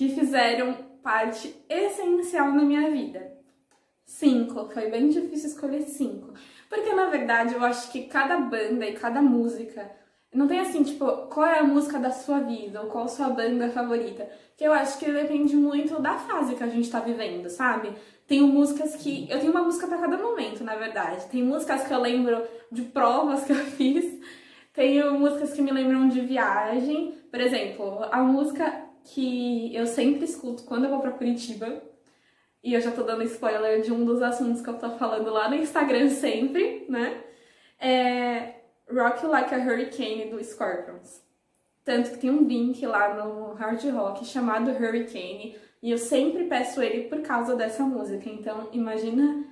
que fizeram parte essencial na minha vida. Cinco, foi bem difícil escolher cinco. Porque na verdade eu acho que cada banda e cada música não tem assim, tipo, qual é a música da sua vida ou qual a sua banda favorita. Que eu acho que depende muito da fase que a gente tá vivendo, sabe? Tenho músicas que. Eu tenho uma música para cada momento, na verdade. Tem músicas que eu lembro de provas que eu fiz. Tenho músicas que me lembram de viagem. Por exemplo, a música que eu sempre escuto quando eu vou pra Curitiba. E eu já tô dando spoiler de um dos assuntos que eu tô falando lá no Instagram sempre, né? É Rock Like a Hurricane do Scorpions. Tanto que tem um link lá no Hard Rock chamado Hurricane. E eu sempre peço ele por causa dessa música. Então, imagina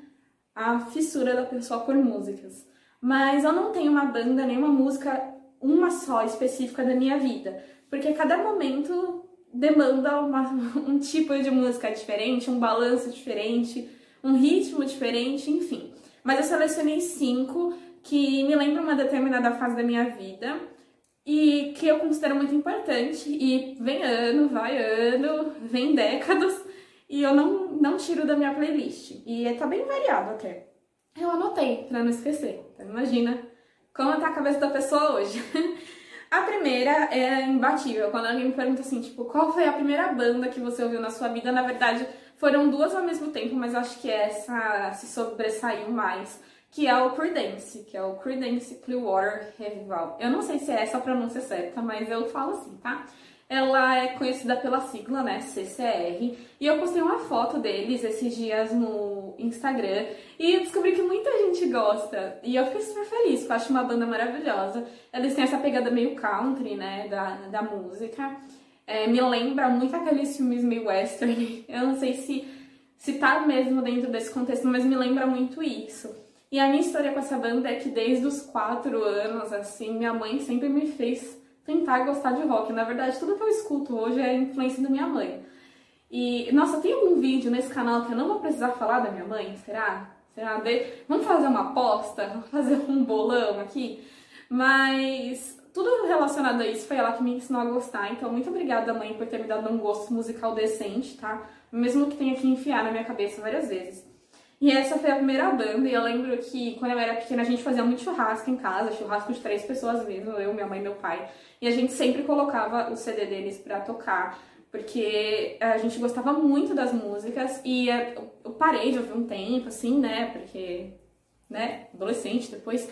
a fissura da pessoa por músicas. Mas eu não tenho uma banda, nem uma música, uma só específica da minha vida. Porque cada momento demanda uma, um tipo de música diferente, um balanço diferente, um ritmo diferente, enfim. Mas eu selecionei cinco que me lembram uma determinada fase da minha vida e que eu considero muito importante. E vem ano, vai ano, vem décadas e eu não, não tiro da minha playlist. E tá bem variado até. Eu anotei pra não esquecer. Então imagina como tá a cabeça da pessoa hoje. A primeira é imbatível. Quando alguém me pergunta assim, tipo, qual foi a primeira banda que você ouviu na sua vida? Na verdade, foram duas ao mesmo tempo, mas acho que essa se sobressaiu mais, que é o Creedence, que é o Creedence Clearwater Revival. Eu não sei se é essa a pronúncia certa, mas eu falo assim, tá? Ela é conhecida pela sigla, né, CCR, e eu postei uma foto deles esses dias no Instagram e descobri que muita gente gosta. E eu fiquei super feliz, porque eu acho uma banda maravilhosa. Eles têm essa pegada meio country, né, da, da música. É, me lembra muito aqueles filmes meio western. Eu não sei se, se tá mesmo dentro desse contexto, mas me lembra muito isso. E a minha história com essa banda é que desde os quatro anos, assim, minha mãe sempre me fez tentar gostar de rock. Na verdade, tudo que eu escuto hoje é influência da minha mãe. E, nossa, tem algum vídeo nesse canal que eu não vou precisar falar da minha mãe? Será? Será? De... Vamos fazer uma aposta? Vamos fazer um bolão aqui? Mas tudo relacionado a isso foi ela que me ensinou a gostar. Então, muito obrigada, mãe, por ter me dado um gosto musical decente, tá? Mesmo que tenha que enfiar na minha cabeça várias vezes. E essa foi a primeira banda, e eu lembro que quando eu era pequena a gente fazia muito churrasco em casa, churrasco de três pessoas mesmo, eu, minha mãe e meu pai. E a gente sempre colocava o CD deles pra tocar, porque a gente gostava muito das músicas, e eu parei de ouvir um tempo, assim, né, porque, né, adolescente depois.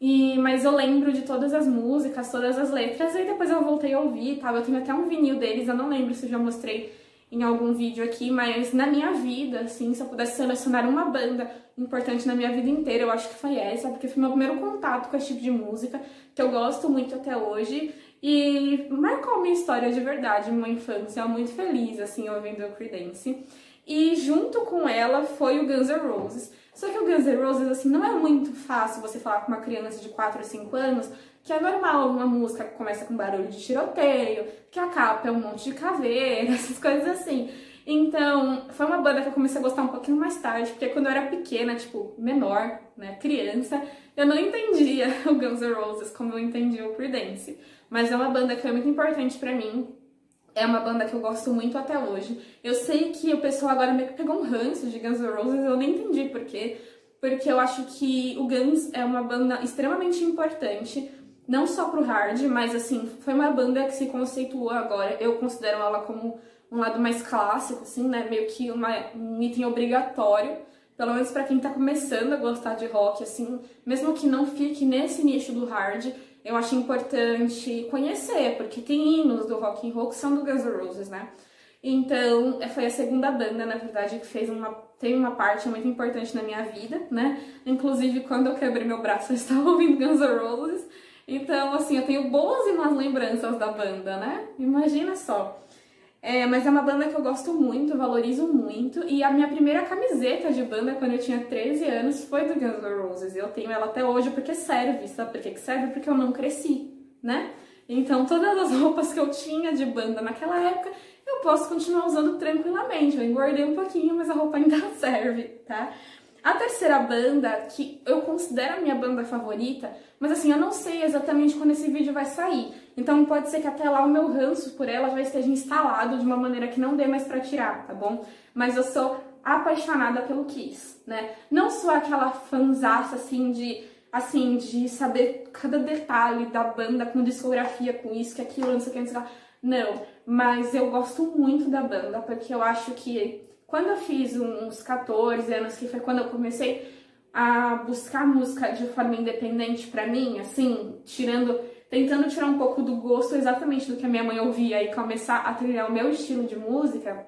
E, mas eu lembro de todas as músicas, todas as letras, e depois eu voltei a ouvir, tá? Eu tenho até um vinil deles, eu não lembro se eu já mostrei em algum vídeo aqui, mas na minha vida, assim, se eu pudesse selecionar uma banda importante na minha vida inteira, eu acho que foi essa, porque foi meu primeiro contato com esse tipo de música, que eu gosto muito até hoje, e marcou minha história de verdade, uma infância muito feliz, assim, ouvindo o Creedence. E junto com ela foi o Guns N' Roses. Só que o Guns N' Roses, assim, não é muito fácil você falar com uma criança de 4 ou 5 anos, que é normal uma música que começa com barulho de tiroteio, que a capa é um monte de caveira, essas coisas assim. Então, foi uma banda que eu comecei a gostar um pouquinho mais tarde, porque quando eu era pequena, tipo, menor, né, criança, eu não entendia o Guns N' Roses como eu entendia o Creedence. Mas é uma banda que foi muito importante para mim, é uma banda que eu gosto muito até hoje. Eu sei que o pessoal agora meio que pegou um ranço de Guns N' Roses, eu nem entendi por quê. Porque eu acho que o Guns é uma banda extremamente importante não só pro hard, mas assim, foi uma banda que se conceituou agora, eu considero ela como um lado mais clássico, assim, né, meio que uma, um item obrigatório, pelo menos para quem tá começando a gostar de rock, assim, mesmo que não fique nesse nicho do hard, eu acho importante conhecer, porque tem hinos do rock and roll que são do Guns N' Roses, né? Então, foi a segunda banda, na verdade, que fez uma tem uma parte muito importante na minha vida, né? Inclusive, quando eu quebrei meu braço, eu estava ouvindo Guns N' Roses. Então, assim, eu tenho boas e más lembranças da banda, né? Imagina só. É, mas é uma banda que eu gosto muito, valorizo muito. E a minha primeira camiseta de banda, quando eu tinha 13 anos, foi do Guns N' Roses. Eu tenho ela até hoje porque serve, sabe por que serve? Porque eu não cresci, né? Então, todas as roupas que eu tinha de banda naquela época, eu posso continuar usando tranquilamente. Eu engordei um pouquinho, mas a roupa ainda serve, tá? A terceira banda, que eu considero a minha banda favorita, mas assim, eu não sei exatamente quando esse vídeo vai sair. Então pode ser que até lá o meu ranço por ela já esteja instalado de uma maneira que não dê mais pra tirar, tá bom? Mas eu sou apaixonada pelo Kiss, né? Não sou aquela fanzaça assim de assim, de saber cada detalhe da banda com discografia, com isso, que aquilo, não sei o que, não sei o que. Não, mas eu gosto muito da banda, porque eu acho que quando eu fiz uns 14 anos, que foi quando eu comecei a buscar música de forma independente para mim, assim, tirando, tentando tirar um pouco do gosto exatamente do que a minha mãe ouvia e começar a trilhar o meu estilo de música,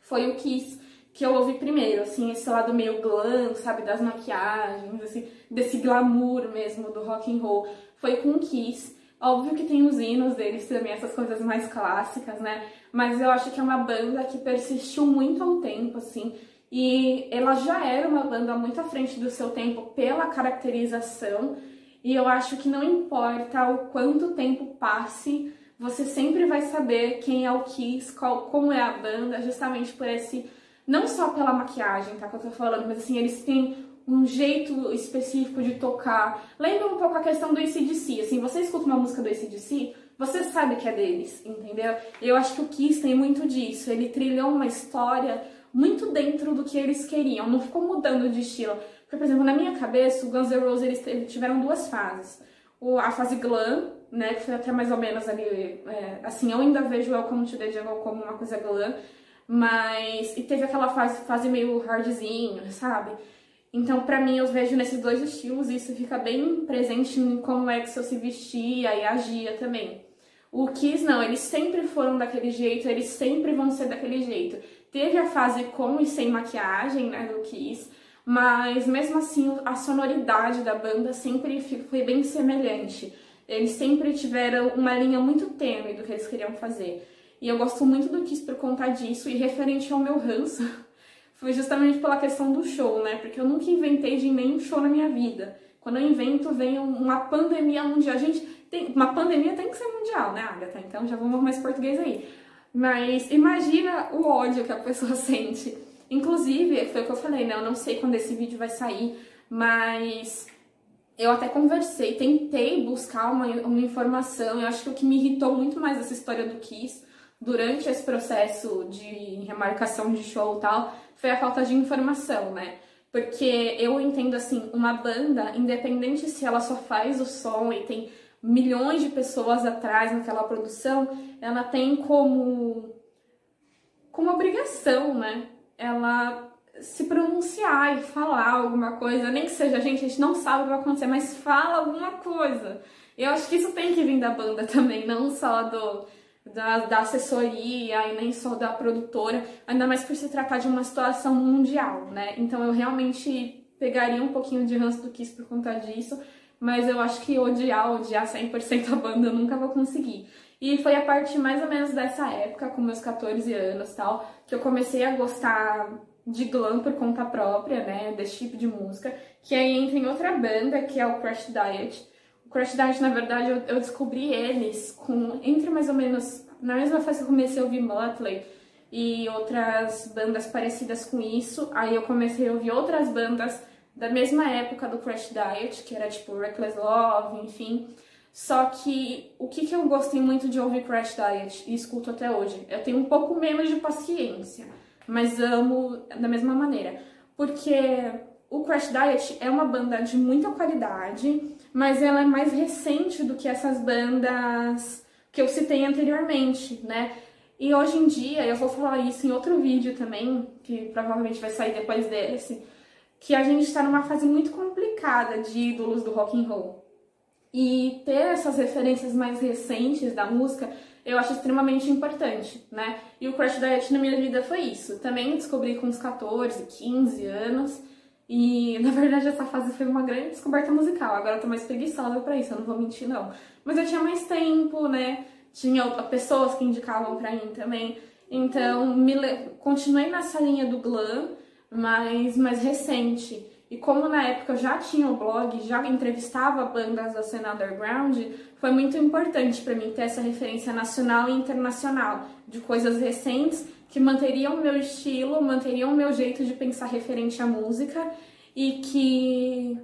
foi o Kiss que eu ouvi primeiro, assim, esse lado meio glam, sabe, das maquiagens, assim, desse glamour mesmo do rock and roll, foi com Kiss. Óbvio que tem os hinos deles também, essas coisas mais clássicas, né? Mas eu acho que é uma banda que persistiu muito ao tempo, assim. E ela já era uma banda muito à frente do seu tempo pela caracterização. E eu acho que não importa o quanto tempo passe, você sempre vai saber quem é o Kiss, qual, como é a banda, justamente por esse. Não só pela maquiagem, tá? Que eu tô falando, mas assim, eles têm um jeito específico de tocar. Lembra um pouco a questão do ACDC. Assim, você escuta uma música do ACDC, você sabe que é deles, entendeu? Eu acho que o Kiss tem muito disso. Ele trilhou uma história muito dentro do que eles queriam, não ficou mudando de estilo. Porque, por exemplo, na minha cabeça, o Guns N' Roses eles tiveram duas fases. O, a fase glam, né, que foi até mais ou menos ali, é, assim, eu ainda vejo Welcome to the Jungle como uma coisa glam, mas, e teve aquela fase, fase meio hardzinho, sabe? Então, para mim, eu vejo nesses dois estilos isso fica bem presente em como é que se vestia e agia também. O Kiss, não, eles sempre foram daquele jeito, eles sempre vão ser daquele jeito. Teve a fase com e sem maquiagem, né, do Kiss, mas mesmo assim a sonoridade da banda sempre foi bem semelhante. Eles sempre tiveram uma linha muito tênue do que eles queriam fazer. E eu gosto muito do Kiss por conta disso, e referente ao meu ranço, foi justamente pela questão do show, né? Porque eu nunca inventei de nenhum show na minha vida. Quando eu invento, vem uma pandemia mundial. Gente, tem, uma pandemia tem que ser mundial, né, Agatha? Então já vamos mais português aí. Mas imagina o ódio que a pessoa sente. Inclusive, foi o que eu falei, né? Eu não sei quando esse vídeo vai sair, mas eu até conversei, tentei buscar uma, uma informação. Eu acho que o que me irritou muito mais dessa história do Kiss durante esse processo de remarcação de show e tal foi a falta de informação, né? Porque eu entendo assim, uma banda, independente se ela só faz o som e tem milhões de pessoas atrás naquela produção, ela tem como como obrigação, né? Ela se pronunciar e falar alguma coisa, nem que seja, gente, a gente não sabe o que vai acontecer, mas fala alguma coisa. Eu acho que isso tem que vir da banda também, não só do da, da assessoria e nem só da produtora, ainda mais por se tratar de uma situação mundial, né? Então eu realmente pegaria um pouquinho de ranço do Kiss por conta disso, mas eu acho que odiar, odiar 100% a banda eu nunca vou conseguir. E foi a partir mais ou menos dessa época, com meus 14 anos tal, que eu comecei a gostar de glam por conta própria, né, desse tipo de música, que aí entra em outra banda, que é o Crash Diet, Crash Diet, na verdade, eu, eu, descobri eles com entre mais ou menos na mesma fase que eu comecei a ouvir Motley e outras bandas parecidas com isso. Aí eu comecei a ouvir outras bandas da mesma época do Crash Diet, que era tipo Reckless Love, enfim. Só que o que, que eu gostei muito de ouvir Crash Diet e escuto até hoje? Eu tenho um pouco menos de paciência, mas amo da mesma maneira. Porque o Crash Diet é uma banda de muita qualidade, mas ela é mais recente do que essas bandas que eu citei anteriormente, né? E hoje em dia, eu vou falar isso em outro vídeo também, que provavelmente vai sair depois desse, que a gente está numa fase muito complicada de ídolos do rock and roll. E ter essas referências mais recentes da música, eu acho extremamente importante, né? E o Crash Diet na minha vida foi isso. Também descobri com uns 14, 15 anos. E na verdade essa fase foi uma grande descoberta musical. Agora eu tô mais preguiçosa pra isso, eu não vou mentir não. Mas eu tinha mais tempo, né? Tinha pessoas que indicavam pra mim também. Então me le... continuei nessa linha do glam, mas mais recente. E como na época eu já tinha o blog, já entrevistava bandas da cena underground, foi muito importante para mim ter essa referência nacional e internacional de coisas recentes que manteriam o meu estilo, manteriam o meu jeito de pensar referente à música e que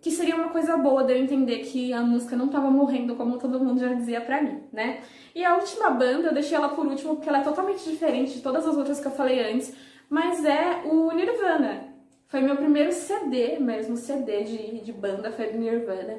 que seria uma coisa boa de eu entender que a música não tava morrendo como todo mundo já dizia pra mim, né? E a última banda, eu deixei ela por último porque ela é totalmente diferente de todas as outras que eu falei antes, mas é o Nirvana. Foi meu primeiro CD, mesmo CD de, de banda, foi do Nirvana.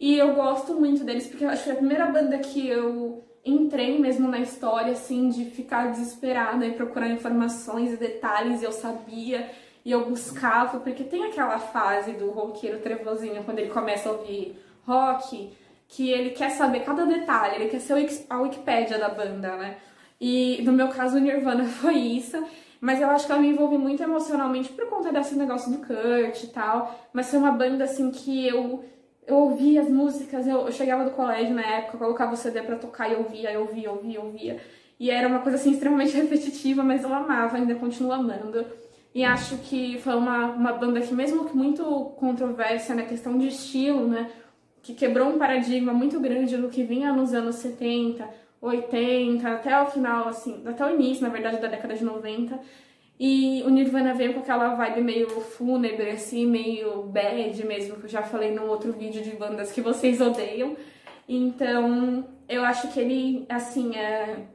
E eu gosto muito deles porque eu acho que é a primeira banda que eu entrei mesmo na história, assim, de ficar desesperada e procurar informações e detalhes, e eu sabia e eu buscava, porque tem aquela fase do roqueiro trevozinho, quando ele começa a ouvir rock, que ele quer saber cada detalhe, ele quer ser a Wikipédia da banda, né? E no meu caso o Nirvana foi isso, mas eu acho que ela me envolve muito emocionalmente por conta desse negócio do Kurt e tal, mas foi uma banda assim que eu eu ouvia as músicas, eu, eu chegava do colégio na época, colocava o CD pra tocar e ouvia, eu ouvia, ouvia, ouvia. E era uma coisa assim extremamente repetitiva, mas eu amava, ainda continuo amando. E acho que foi uma, uma banda que, mesmo que muito controversa na questão de estilo, né? Que quebrou um paradigma muito grande do que vinha nos anos 70, 80, até o final, assim, até o início, na verdade, da década de 90. E o Nirvana veio com aquela vibe meio fúnebre, assim, meio bad mesmo, que eu já falei no outro vídeo de bandas que vocês odeiam. Então, eu acho que ele, assim, é...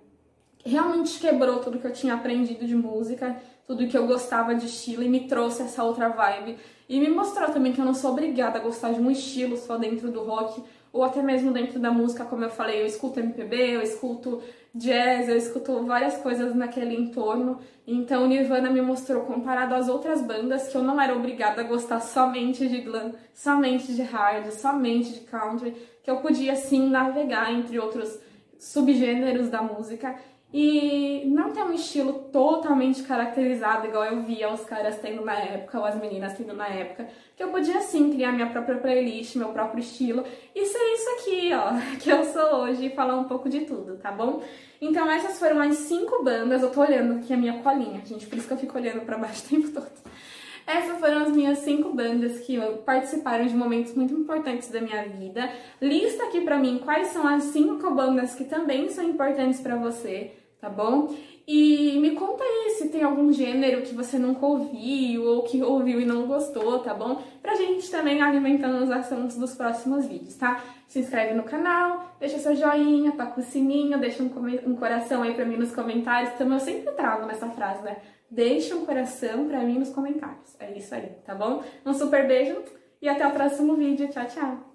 realmente quebrou tudo que eu tinha aprendido de música tudo que eu gostava de estilo e me trouxe essa outra vibe. E me mostrou também que eu não sou obrigada a gostar de um estilo só dentro do rock, ou até mesmo dentro da música, como eu falei, eu escuto MPB, eu escuto jazz, eu escuto várias coisas naquele entorno. Então Nirvana me mostrou, comparado às outras bandas, que eu não era obrigada a gostar somente de glam, somente de hard, somente de country, que eu podia sim navegar entre outros subgêneros da música e não tem um estilo totalmente caracterizado, igual eu via os caras tendo na época, ou as meninas tendo na época, que eu podia sim criar minha própria playlist, meu próprio estilo, e ser isso aqui, ó, que eu sou hoje, e falar um pouco de tudo, tá bom? Então essas foram as cinco bandas, eu tô olhando aqui a minha colinha, gente, por isso que eu fico olhando pra baixo o tempo todo. Essas foram as minhas cinco bandas que participaram de momentos muito importantes da minha vida. Lista aqui pra mim quais são as cinco bandas que também são importantes para você tá bom? E me conta aí se tem algum gênero que você nunca ouviu ou que ouviu e não gostou, tá bom? Pra gente também alimentando os assuntos dos próximos vídeos, tá? Se inscreve no canal, deixa seu joinha, toca o sininho, deixa um, um coração aí pra mim nos comentários. Também eu sempre trago nessa frase, né? Deixa um coração pra mim nos comentários. É isso aí, tá bom? Um super beijo e até o próximo vídeo. Tchau, tchau!